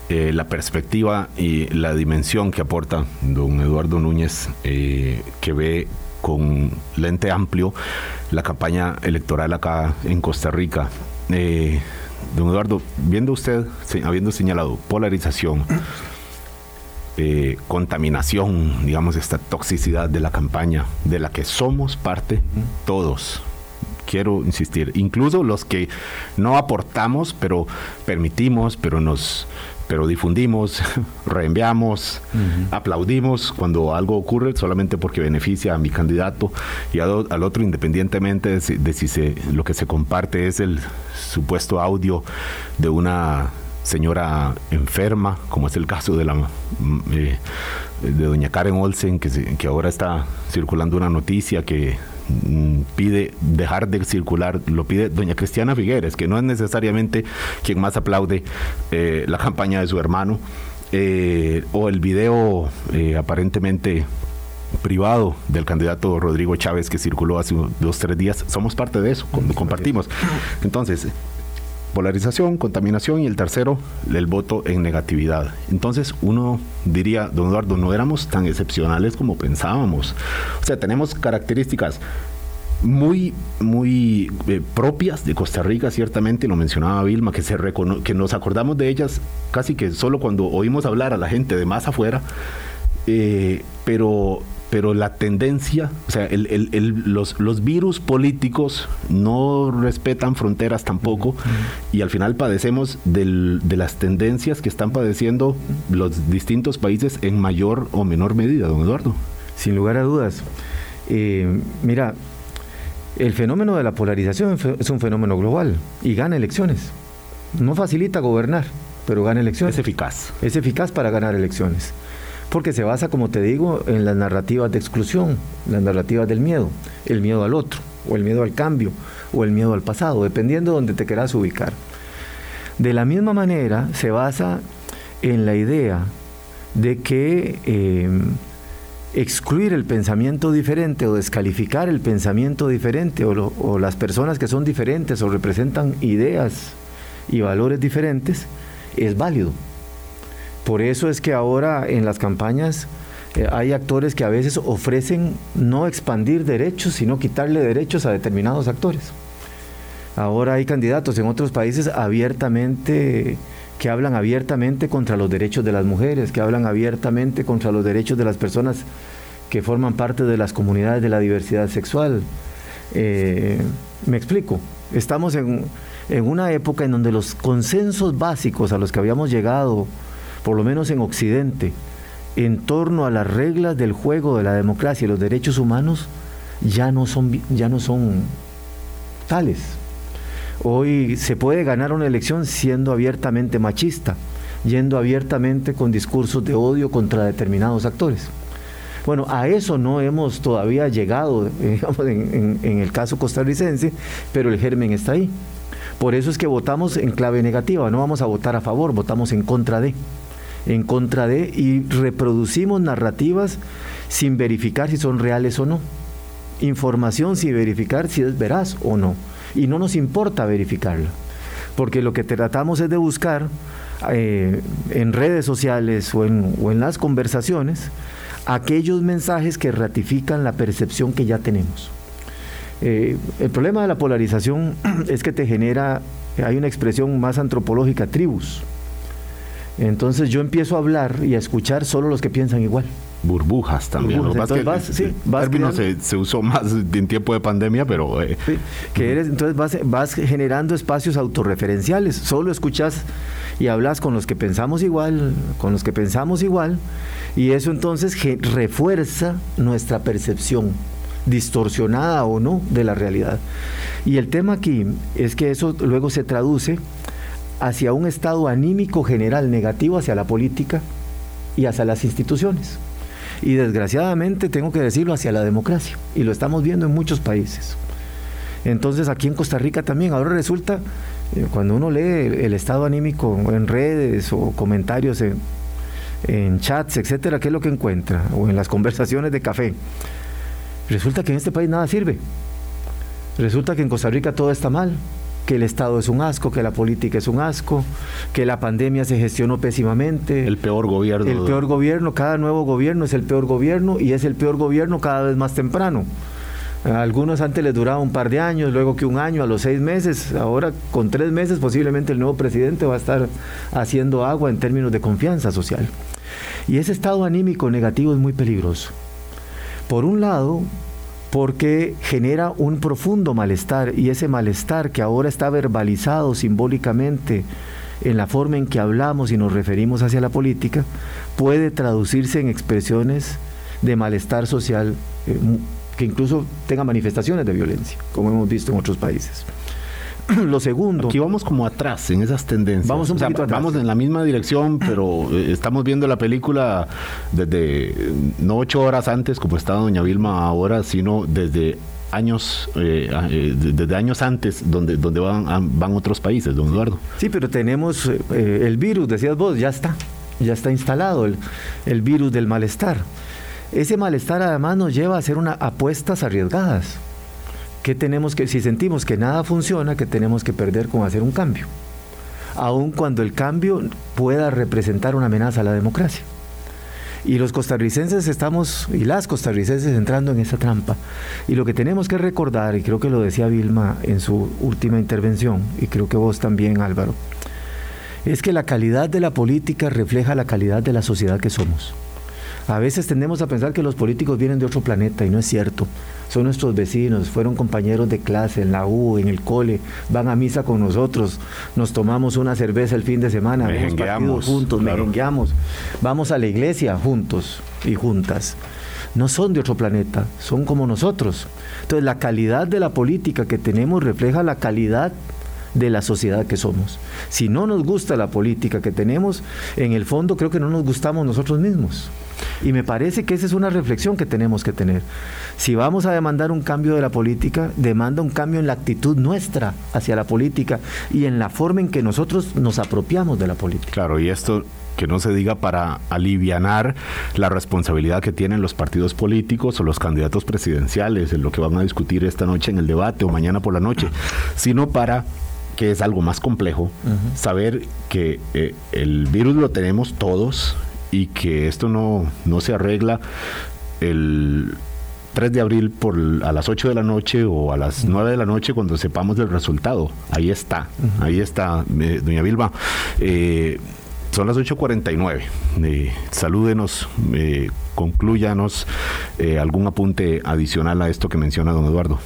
eh, la perspectiva y la dimensión que aporta don Eduardo Núñez, eh, que ve con lente amplio la campaña electoral acá en Costa Rica. Eh, don Eduardo, viendo usted, habiendo señalado polarización, contaminación, digamos, esta toxicidad de la campaña, de la que somos parte todos, quiero insistir, incluso los que no aportamos, pero permitimos, pero nos pero difundimos, [laughs] reenviamos, aplaudimos cuando algo ocurre solamente porque beneficia a mi candidato y al, otro independientemente de si, se, lo que se comparte es el supuesto audio de una señora enferma, como es el caso de la mm, eh, de doña Karen Olsen, que, que ahora está circulando una noticia que pide dejar de circular, lo pide doña Cristiana Figueres, que no es necesariamente quien más aplaude eh, la [laughs] campaña de su hermano, eh, o el video eh, aparentemente privado del candidato Rodrigo Chávez que circuló hace dos, tres días, somos parte de eso, compartimos. Entonces, polarización, contaminación y el tercero, el voto en negatividad. Entonces uno diría, don Eduardo, no éramos tan excepcionales como pensábamos. O sea, tenemos características muy, muy eh, propias de Costa Rica, ciertamente, lo mencionaba Vilma, que, se que nos acordamos de ellas casi que solo cuando oímos hablar a la gente de más afuera, eh, pero pero la tendencia, o sea, los, los, virus políticos no respetan fronteras tampoco y al final padecemos de las tendencias que están padeciendo los distintos países en mayor o menor medida, don Eduardo. Sin lugar a dudas. Eh, mira, el fenómeno de la polarización es un fenómeno global y gana elecciones. No facilita gobernar, pero gana elecciones. Es eficaz. Es eficaz para ganar elecciones porque se basa, como te digo, en las narrativas de exclusión, las narrativas del miedo, el miedo al otro, o el miedo al cambio, o el miedo al pasado, dependiendo de donde te quieras ubicar. De la misma manera, se basa en la idea de que eh, excluir el pensamiento diferente o descalificar el pensamiento diferente o las personas que son diferentes o representan ideas y valores diferentes es válido. Por eso es que ahora en las campañas eh, hay actores que a veces ofrecen no expandir derechos, sino quitarle derechos a determinados actores. Ahora hay candidatos en otros países abiertamente que hablan abiertamente contra los derechos de las mujeres, que hablan abiertamente contra los derechos de las personas que forman parte de las comunidades de la diversidad sexual. Eh, me explico, estamos en, en una época en donde los consensos básicos a los que habíamos llegado, por lo menos en Occidente, en torno a las reglas del juego de la democracia y los derechos humanos, ya no son, ya no son tales. Hoy se puede ganar una elección siendo abiertamente machista, yendo abiertamente con discursos de odio contra determinados actores. Bueno, a eso no hemos todavía llegado, [laughs] digamos, en, en, el caso costarricense, pero el germen está ahí. Por eso es que votamos en clave negativa, no vamos a votar a favor, votamos en contra de. En contra de y reproducimos narrativas sin verificar si son reales o no. Información sin verificar si es veraz o no. Y no nos importa verificarla. Porque lo que tratamos es de buscar eh, en redes sociales o en, las conversaciones aquellos mensajes que ratifican la percepción que ya tenemos. Eh, el problema de la polarización [clears throat] es que te genera, hay una expresión más antropológica, tribus. Entonces yo empiezo a hablar y a escuchar solo los que piensan igual. Burbujas también. Entonces, vas, sí, se, usó más en tiempo de pandemia, pero... Eh, que eres, entonces vas, vas generando espacios autorreferenciales. Solo escuchas y hablas con los que pensamos igual, con los que pensamos igual, y eso entonces refuerza nuestra percepción distorsionada o no de la realidad. Y el tema aquí es que eso luego se traduce hacia un estado anímico general negativo hacia la política y hacia las instituciones. Y desgraciadamente, tengo que decirlo, hacia la democracia. Y lo estamos viendo en muchos países. Entonces aquí en Costa Rica también, ahora resulta, eh, cuando uno lee el, estado anímico en redes o comentarios en, chats, etcétera, ¿qué es lo que encuentra? O en las [laughs] conversaciones de café Resulta que en este país nada sirve. Resulta que en Costa Rica todo está mal, que el Estado es un asco, que la política es un asco, que la pandemia se gestionó pésimamente. El peor gobierno. El peor gobierno, cada nuevo gobierno es el peor gobierno y es el peor gobierno cada vez más temprano. A algunos antes les duraba un par de años, luego que un año, a los seis meses, ahora con tres meses posiblemente el nuevo presidente va a estar haciendo agua en términos de confianza social. Y ese estado anímico negativo es muy peligroso. Por un lado, porque genera un profundo malestar y ese malestar que ahora está verbalizado simbólicamente en la forma en que hablamos y nos referimos hacia la política, puede traducirse en expresiones de malestar social eh, que incluso tenga manifestaciones de violencia, como hemos visto en otros países. [clears throat] Lo segundo. Aquí vamos como atrás en esas tendencias. Vamos un poquito Vamos en la misma dirección, [clears throat] pero eh, estamos viendo la película desde no ocho horas antes, como está Doña Vilma ahora, sino desde años eh, eh, desde años antes donde donde van van otros países don Eduardo sí pero tenemos el virus decías vos ya está ya está instalado el, el virus del malestar ese malestar además nos lleva a hacer una apuestas arriesgadas ¿qué tenemos que, si sentimos que nada funciona, que tenemos que perder con hacer un cambio? Aun cuando el cambio pueda representar una amenaza a la democracia. Y los costarricenses estamos, y las costarricenses entrando en esa trampa. Y lo que tenemos que recordar, y creo que lo decía Vilma en su última intervención, y creo que vos también Álvaro, es que la calidad de la política refleja la calidad de la sociedad que somos. A veces tendemos a pensar que los políticos vienen de otro planeta y no es cierto. Son nuestros vecinos, fueron compañeros de clase en la U, en el cole, van a misa con nosotros, nos tomamos una cerveza el fin de semana, vemos juntos, merengueamos, vamos a la iglesia juntos y juntas. No son de otro planeta, son como nosotros. Entonces la calidad de la política que tenemos refleja la calidad de la sociedad que somos. Si no nos gusta la política que tenemos, en el fondo creo que no nos gustamos nosotros mismos. Y me parece que esa es una reflexión que tenemos que tener. Si vamos a demandar un cambio de la política, demanda un cambio en la actitud nuestra hacia la política y en la forma en que nosotros nos apropiamos de la política. Claro, y esto que no se diga para alivianar la responsabilidad que tienen los partidos políticos o los candidatos presidenciales en lo que van a discutir esta noche en el debate o mañana por la noche, sino para que es algo más complejo, saber que eh, el virus lo tenemos todos y que esto no, no se arregla el 3 de abril por a las 8 de la noche o a las 9 de la noche cuando sepamos del resultado. Ahí está, ahí está, eh, doña Vilma. Eh, son las 8.49. Eh, salúdenos, eh, concluyanos algún apunte adicional a esto que menciona don Eduardo.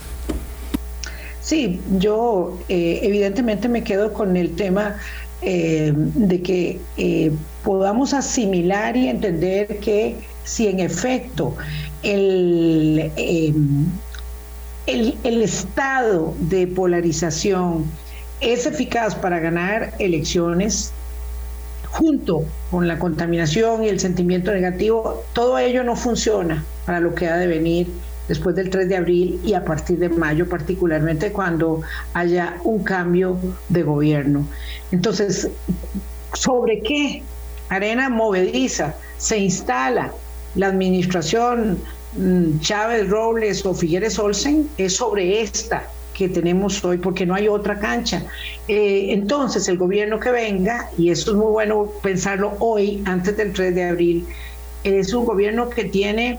Sí, yo evidentemente me quedo con el tema de que podamos asimilar y entender que si en efecto el, em, el, el estado de polarización es eficaz para ganar elecciones, junto con la contaminación y el sentimiento negativo, todo ello no funciona para lo que ha de venir después del 3 de abril y a partir de mayo, particularmente cuando haya un cambio de gobierno. Entonces, ¿sobre qué arena movediza se instala la administración mm, Chávez Robles o Figueres Olsen es sobre esta que tenemos hoy porque no hay otra cancha. Eh, entonces el gobierno que venga, y eso es muy bueno pensarlo hoy, antes del 3 de abril, es un gobierno que tiene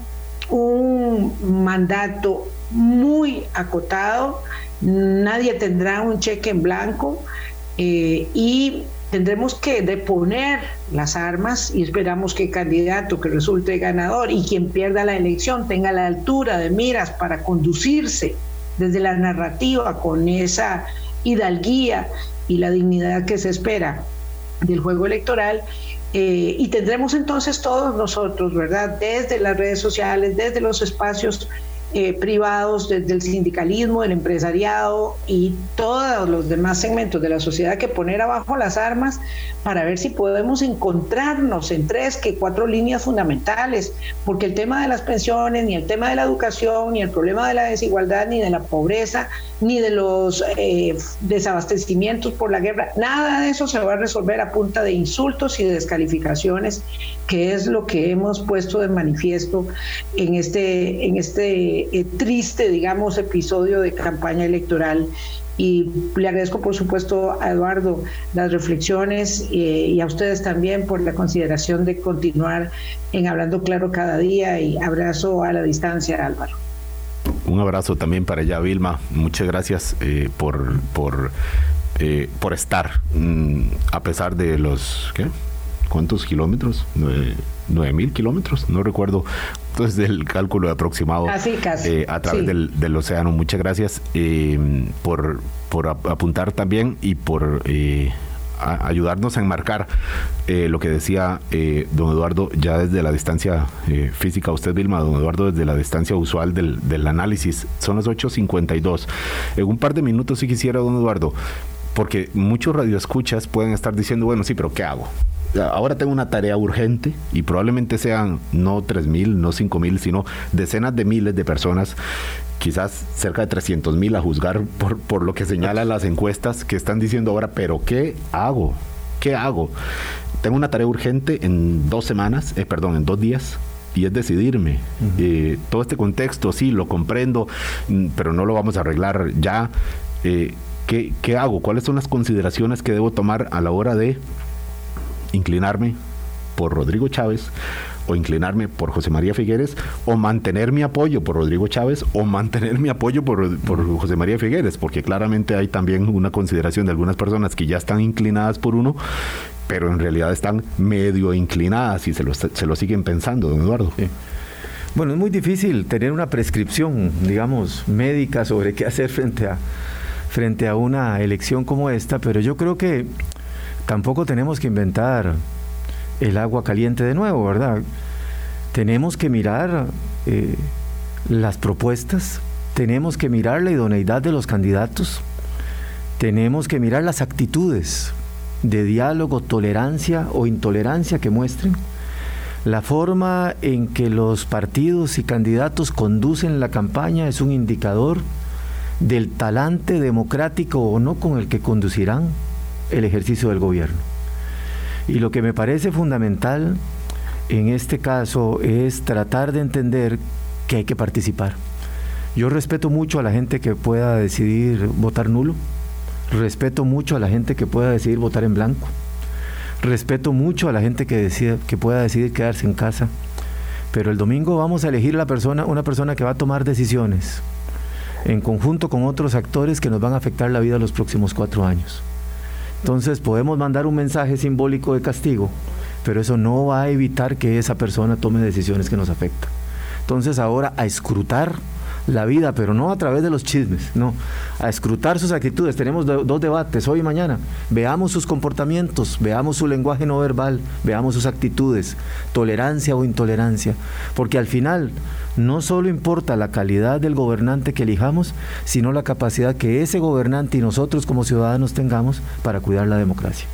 un mandato muy acotado, nadie tendrá un cheque en blanco eh, y tendremos que deponer las armas y esperamos que el candidato que resulte ganador y quien pierda la elección tenga la altura de miras para conducirse desde la narrativa con esa hidalguía y la dignidad que se espera del juego electoral. Eh, y tendremos entonces todos nosotros, ¿verdad? Desde las redes sociales, desde los espacios eh, privados, desde el sindicalismo, el empresariado y todos los demás segmentos de la sociedad que poner abajo las armas para ver si podemos encontrarnos en tres, que cuatro líneas fundamentales, porque el tema de las pensiones, ni el tema de la educación, ni el problema de la desigualdad, ni de la pobreza, ni de los eh, desabastecimientos por la guerra, nada de eso se va a resolver a punta de insultos y de descalificaciones, que es lo que hemos puesto de manifiesto en este, en este eh, triste, digamos, episodio de campaña electoral. Y le agradezco, por supuesto, a Eduardo las reflexiones eh, y a ustedes también por la consideración de continuar en Hablando Claro cada día y abrazo a la distancia, Álvaro. Un abrazo también para ella, Vilma. Muchas gracias eh, por, por, por estar, mm, a pesar de los... ¿qué? ¿Cuántos kilómetros? nueve mil kilómetros, no recuerdo entonces el cálculo aproximado eh, a través del, océano. Muchas gracias eh, por, por apuntar también y por eh, ayudarnos a enmarcar lo que decía don Eduardo ya desde la distancia física. Usted, Vilma, don Eduardo, desde la distancia usual del, del análisis. Son las 8.52. En un par de minutos si quisiera, don Eduardo, porque muchos radioescuchas pueden estar diciendo, bueno, sí, pero ¿qué hago? Ahora tengo una tarea urgente y probablemente sean no 3 mil, no 5 mil, sino decenas de miles de personas, quizás cerca de 300 mil a juzgar por, por lo que señalan las encuestas que están diciendo ahora, pero ¿qué hago? ¿Qué hago? Tengo una tarea urgente en dos semanas, eh, perdón, en dos días, y es decidirme. Eh, todo este contexto, sí, lo comprendo, mm, pero no lo vamos a arreglar ya. Eh, ¿qué, ¿Qué hago? ¿Cuáles son las consideraciones que debo tomar a la hora de inclinarme por Rodrigo Chávez o inclinarme por José María Figueres o mantener mi apoyo por Rodrigo Chávez o mantener mi apoyo por, José María Figueres, porque claramente hay también una consideración de algunas personas que ya están inclinadas por uno, pero en realidad están medio inclinadas y se lo, se lo siguen pensando, don Eduardo. Bueno, es muy difícil tener una prescripción, digamos, médica sobre qué hacer frente a, frente a una elección como esta, pero yo creo que tampoco tenemos que inventar el agua caliente de nuevo, ¿verdad? Tenemos que mirar eh, las propuestas, tenemos que mirar la idoneidad de los candidatos, tenemos que mirar las actitudes de diálogo, tolerancia o intolerancia que muestren, la forma en que los partidos y candidatos conducen la campaña es un indicador del talante democrático o no con el que conducirán el ejercicio del gobierno. Y lo que me parece fundamental en este caso es tratar de entender que hay que participar. Yo respeto mucho a la gente que pueda decidir votar nulo, respeto mucho a la gente que pueda decidir votar en blanco, Respeto mucho a la gente que, decida, que pueda decidir quedarse en casa, pero el domingo vamos a elegir la persona, una persona que va a tomar decisiones en conjunto con otros actores que nos van a afectar la vida los próximos cuatro años. Entonces podemos mandar un mensaje simbólico de castigo, pero eso no va a evitar que esa persona tome decisiones que nos afectan. Entonces ahora a escrutar la vida, pero no a través de los chismes, no, a escrutar sus actitudes. Tenemos dos debates hoy y mañana. Veamos sus comportamientos, veamos su lenguaje no verbal, veamos sus actitudes, tolerancia o intolerancia, porque al final no solo importa la calidad del gobernante que elijamos, sino la capacidad que ese gobernante y nosotros como ciudadanos tengamos para cuidar la democracia.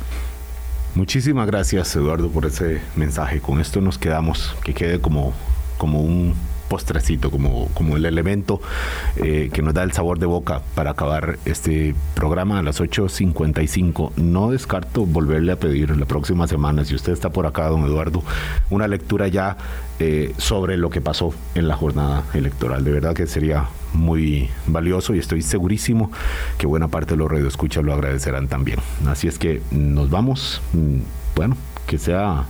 Muchísimas gracias Eduardo por ese mensaje. Con esto nos quedamos, que quede como, como un postrecito, como, como el elemento eh, que nos da el sabor de boca para acabar este programa a las 8.55. No descarto volverle a pedir la próxima semana, si usted está por acá, don Eduardo, una lectura ya eh, sobre lo que pasó en la jornada electoral. De verdad que sería muy valioso y estoy segurísimo que buena parte de los radioescuchas lo agradecerán también. Así es que nos vamos. Mm, bueno, que sea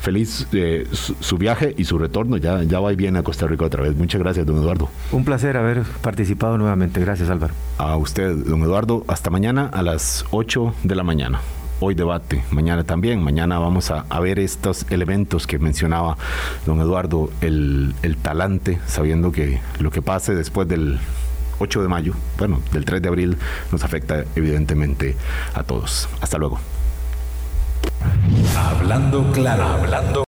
feliz eh, su, viaje y su retorno. Ya, ya va y viene a Costa Rica otra vez. Muchas gracias, don Eduardo. Un placer haber participado nuevamente. Gracias, Álvaro. A usted, don Eduardo. Hasta mañana a las 8 de la mañana. Hoy debate, mañana también. Mañana vamos a, ver estos elementos que mencionaba don Eduardo, el, el talante, sabiendo que lo que pase después del 8 de mayo, bueno, del 3 de abril, nos afecta evidentemente a todos. Hasta luego. Hablando claro, hablando